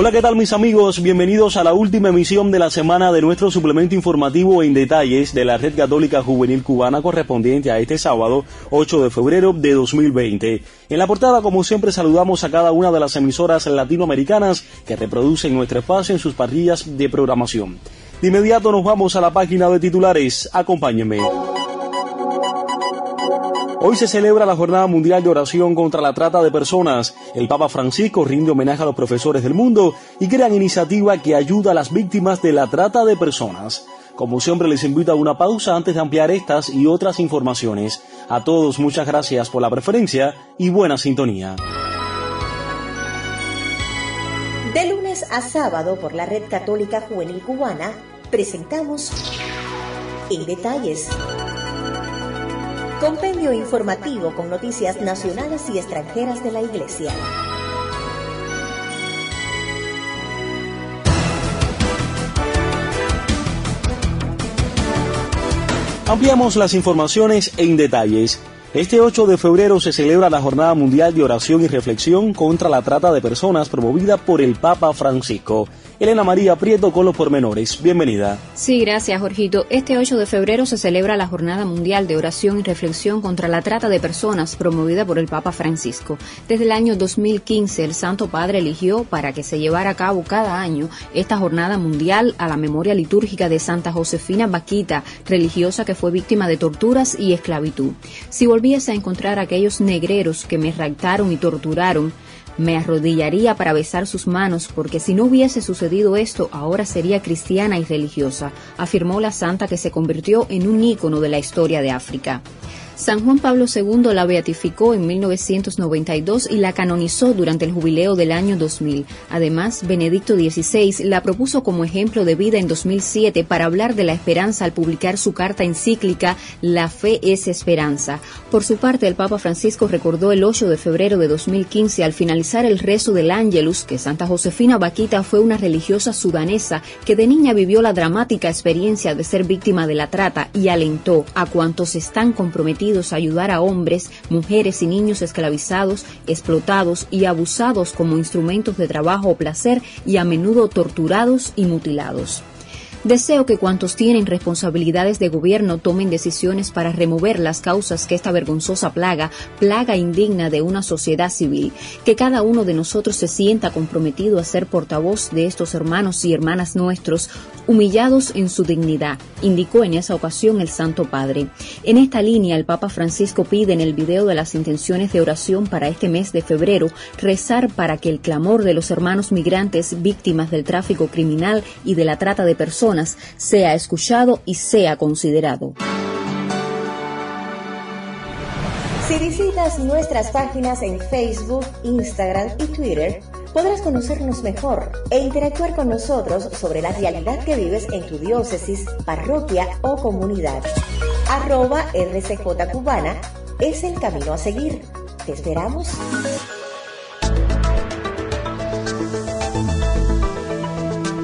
Hola, ¿qué tal mis amigos? Bienvenidos a la última emisión de la semana de nuestro suplemento informativo en detalles de la Red Católica Juvenil Cubana correspondiente a este sábado 8 de febrero de 2020. En la portada, como siempre, saludamos a cada una de las emisoras latinoamericanas que reproducen nuestro espacio en sus parrillas de programación. De inmediato nos vamos a la página de titulares. Acompáñenme. Hoy se celebra la Jornada Mundial de Oración contra la Trata de Personas. El Papa Francisco rinde homenaje a los profesores del mundo y crea iniciativa que ayuda a las víctimas de la trata de personas. Como siempre les invito a una pausa antes de ampliar estas y otras informaciones. A todos muchas gracias por la preferencia y buena sintonía. De lunes a sábado por la Red Católica Juvenil Cubana presentamos En Detalles Compendio informativo con noticias nacionales y extranjeras de la Iglesia. Ampliamos las informaciones en detalles. Este 8 de febrero se celebra la Jornada Mundial de Oración y Reflexión contra la Trata de Personas promovida por el Papa Francisco. Elena María Prieto con los pormenores. Bienvenida. Sí, gracias, Jorgito. Este 8 de febrero se celebra la Jornada Mundial de Oración y Reflexión contra la Trata de Personas, promovida por el Papa Francisco. Desde el año 2015, el Santo Padre eligió para que se llevara a cabo cada año esta Jornada Mundial a la memoria litúrgica de Santa Josefina Vaquita, religiosa que fue víctima de torturas y esclavitud. Si volviese a encontrar a aquellos negreros que me raptaron y torturaron, me arrodillaría para besar sus manos, porque si no hubiese sucedido esto, ahora sería cristiana y religiosa, afirmó la santa que se convirtió en un ícono de la historia de África. San Juan Pablo II la beatificó en 1992 y la canonizó durante el jubileo del año 2000. Además, Benedicto XVI la propuso como ejemplo de vida en 2007 para hablar de la esperanza al publicar su carta encíclica La fe es esperanza. Por su parte, el Papa Francisco recordó el 8 de febrero de 2015 al finalizar el rezo del Ángelus que Santa Josefina Vaquita fue una religiosa sudanesa que de niña vivió la dramática experiencia de ser víctima de la trata y alentó a cuantos están comprometidos a ayudar a hombres, mujeres y niños esclavizados, explotados y abusados como instrumentos de trabajo o placer y a menudo torturados y mutilados. Deseo que cuantos tienen responsabilidades de gobierno tomen decisiones para remover las causas que esta vergonzosa plaga, plaga indigna de una sociedad civil, que cada uno de nosotros se sienta comprometido a ser portavoz de estos hermanos y hermanas nuestros, humillados en su dignidad, indicó en esa ocasión el Santo Padre. En esta línea, el Papa Francisco pide en el video de las intenciones de oración para este mes de febrero rezar para que el clamor de los hermanos migrantes víctimas del tráfico criminal y de la trata de personas sea escuchado y sea considerado. Si visitas nuestras páginas en Facebook, Instagram y Twitter, podrás conocernos mejor e interactuar con nosotros sobre la realidad que vives en tu diócesis, parroquia o comunidad. Arroba RCJ Cubana es el camino a seguir. Te esperamos.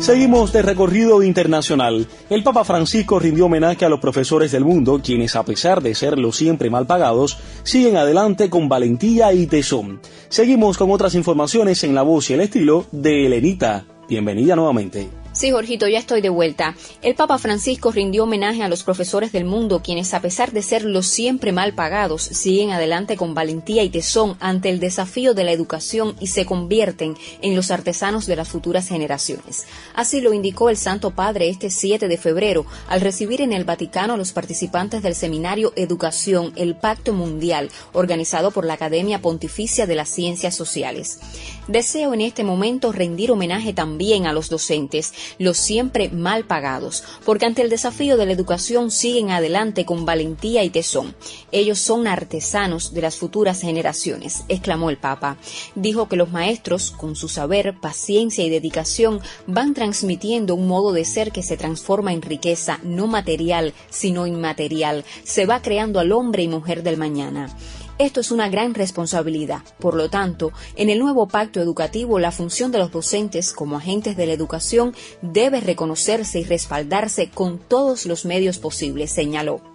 Seguimos de recorrido internacional. El Papa Francisco rindió homenaje a los profesores del mundo, quienes a pesar de ser los siempre mal pagados, siguen adelante con valentía y tesón. Seguimos con otras informaciones en la voz y el estilo de Elenita. Bienvenida nuevamente. Sí, Jorgito, ya estoy de vuelta. El Papa Francisco rindió homenaje a los profesores del mundo, quienes a pesar de ser los siempre mal pagados, siguen adelante con valentía y tesón ante el desafío de la educación y se convierten en los artesanos de las futuras generaciones. Así lo indicó el Santo Padre este 7 de febrero al recibir en el Vaticano a los participantes del seminario Educación, el Pacto Mundial, organizado por la Academia Pontificia de las Ciencias Sociales. Deseo en este momento rendir homenaje también a los docentes, los siempre mal pagados, porque ante el desafío de la educación siguen adelante con valentía y tesón. Ellos son artesanos de las futuras generaciones, exclamó el Papa. Dijo que los maestros, con su saber, paciencia y dedicación, van transmitiendo un modo de ser que se transforma en riqueza no material, sino inmaterial. Se va creando al hombre y mujer del mañana. Esto es una gran responsabilidad. Por lo tanto, en el nuevo pacto educativo, la función de los docentes como agentes de la educación debe reconocerse y respaldarse con todos los medios posibles, señaló.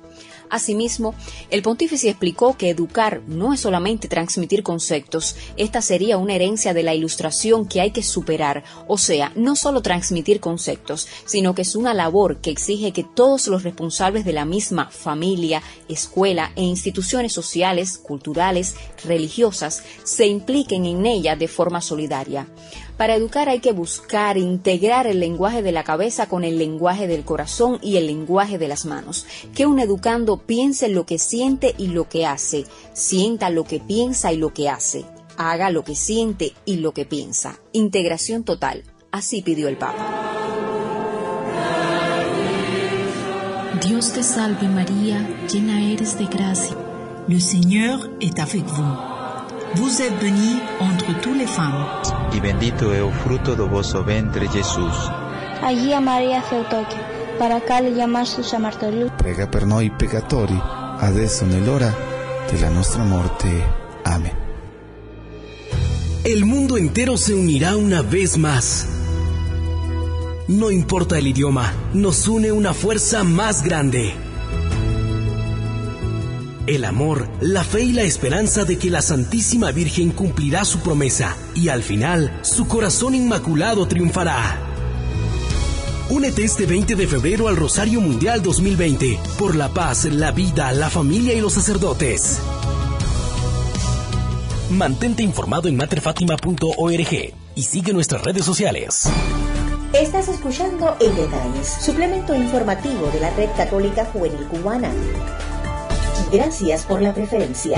Asimismo, el pontífice explicó que educar no es solamente transmitir conceptos, esta sería una herencia de la ilustración que hay que superar, o sea, no solo transmitir conceptos, sino que es una labor que exige que todos los responsables de la misma familia, escuela e instituciones sociales, culturales, religiosas se impliquen en ella de forma solidaria. Para educar hay que buscar integrar el lenguaje de la cabeza con el lenguaje del corazón y el lenguaje de las manos. Que un educando piense lo que siente y lo que hace, sienta lo que piensa y lo que hace, haga lo que siente y lo que piensa. Integración total. Así pidió el Papa. Dios te salve María, llena eres de gracia. Le Seigneur est avec vous. Vous êtes bénie entre toutes les femmes. Y bendito es el fruto de vuestro ventre, Jesús. Allí a María para acá le llamarse a Martolio. Prega per noi peccatori, adesso nell'ora della nostra morte. Amén. El mundo entero se unirá una vez más. No importa el idioma, nos une una fuerza más grande el amor, la fe y la esperanza de que la Santísima Virgen cumplirá su promesa y al final su corazón inmaculado triunfará. Únete este 20 de febrero al Rosario Mundial 2020 por la paz, la vida, la familia y los sacerdotes. Mantente informado en materfatima.org y sigue nuestras redes sociales. Estás escuchando En Detalles, suplemento informativo de la Red Católica Juvenil Cubana. Gracias por la preferencia.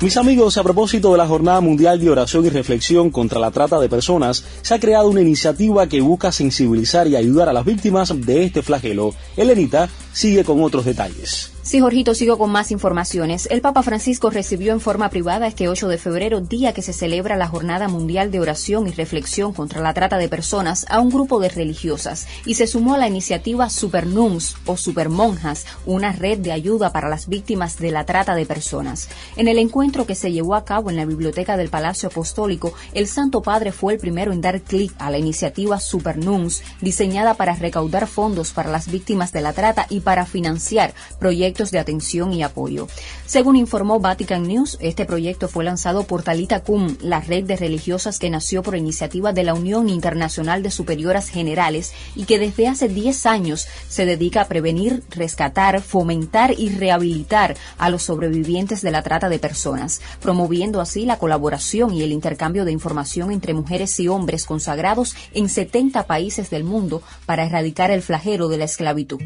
Mis amigos, a propósito de la Jornada Mundial de Oración y Reflexión contra la Trata de Personas, se ha creado una iniciativa que busca sensibilizar y ayudar a las víctimas de este flagelo. Elenita sigue con otros detalles. Sí, Jorgito, sigo con más informaciones. El Papa Francisco recibió en forma privada este 8 de febrero, día que se celebra la Jornada Mundial de Oración y Reflexión contra la Trata de Personas, a un grupo de religiosas y se sumó a la iniciativa Supernuns o Supermonjas, una red de ayuda para las víctimas de la trata de personas. En el encuentro que se llevó a cabo en la biblioteca del Palacio Apostólico, el Santo Padre fue el primero en dar clic a la iniciativa Supernuns, diseñada para recaudar fondos para las víctimas de la trata y para financiar proyectos de atención y apoyo. Según informó Vatican News, este proyecto fue lanzado por Talita Cum, la red de religiosas que nació por iniciativa de la Unión Internacional de Superioras Generales y que desde hace 10 años se dedica a prevenir, rescatar, fomentar y rehabilitar a los sobrevivientes de la trata de personas, promoviendo así la colaboración y el intercambio de información entre mujeres y hombres consagrados en 70 países del mundo para erradicar el flagelo de la esclavitud.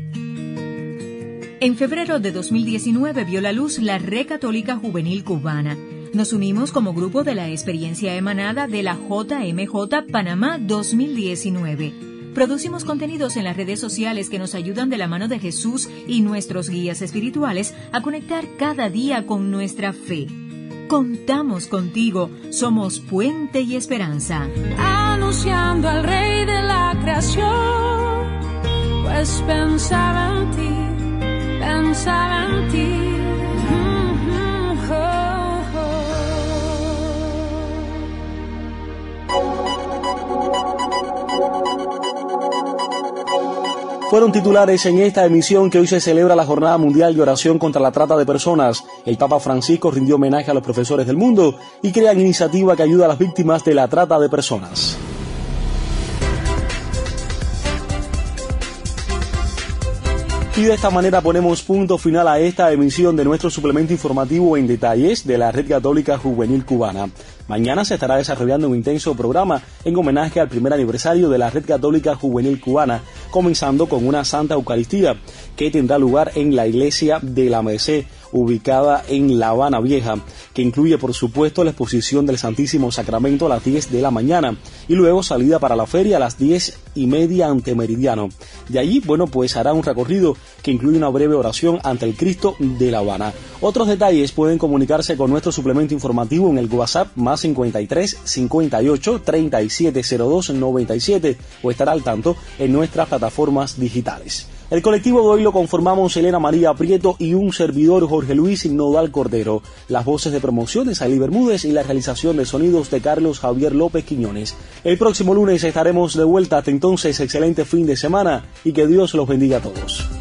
En febrero de 2019 vio la luz la Red Católica Juvenil Cubana. Nos unimos como grupo de la experiencia emanada de la JMJ Panamá 2019. Producimos contenidos en las redes sociales que nos ayudan de la mano de Jesús y nuestros guías espirituales a conectar cada día con nuestra fe. Contamos contigo, somos puente y esperanza. Anunciando al Rey de la creación, pues pensaba en ti fueron titulares en esta emisión que hoy se celebra la Jornada Mundial de Oración contra la Trata de Personas. El Papa Francisco rindió homenaje a los profesores del mundo y crea iniciativa que ayuda a las víctimas de la trata de personas. Y de esta manera ponemos punto final a esta emisión de nuestro suplemento informativo en detalles de la Red Católica Juvenil Cubana. Mañana se estará desarrollando un intenso programa en homenaje al primer aniversario de la Red Católica Juvenil Cubana, comenzando con una Santa Eucaristía que tendrá lugar en la iglesia de la Merced ubicada en La Habana Vieja, que incluye por supuesto la exposición del Santísimo Sacramento a las 10 de la mañana y luego salida para la feria a las 10 y media ante Meridiano. De allí, bueno, pues hará un recorrido que incluye una breve oración ante el Cristo de La Habana. Otros detalles pueden comunicarse con nuestro suplemento informativo en el WhatsApp más 53 58 3702 97 o estar al tanto en nuestras plataformas digitales. El colectivo de hoy lo conformamos Elena María Prieto y un servidor Jorge Luis Nodal Cordero. Las voces de promoción de Salí Bermúdez y la realización de sonidos de Carlos Javier López Quiñones. El próximo lunes estaremos de vuelta. Hasta entonces, excelente fin de semana y que Dios los bendiga a todos.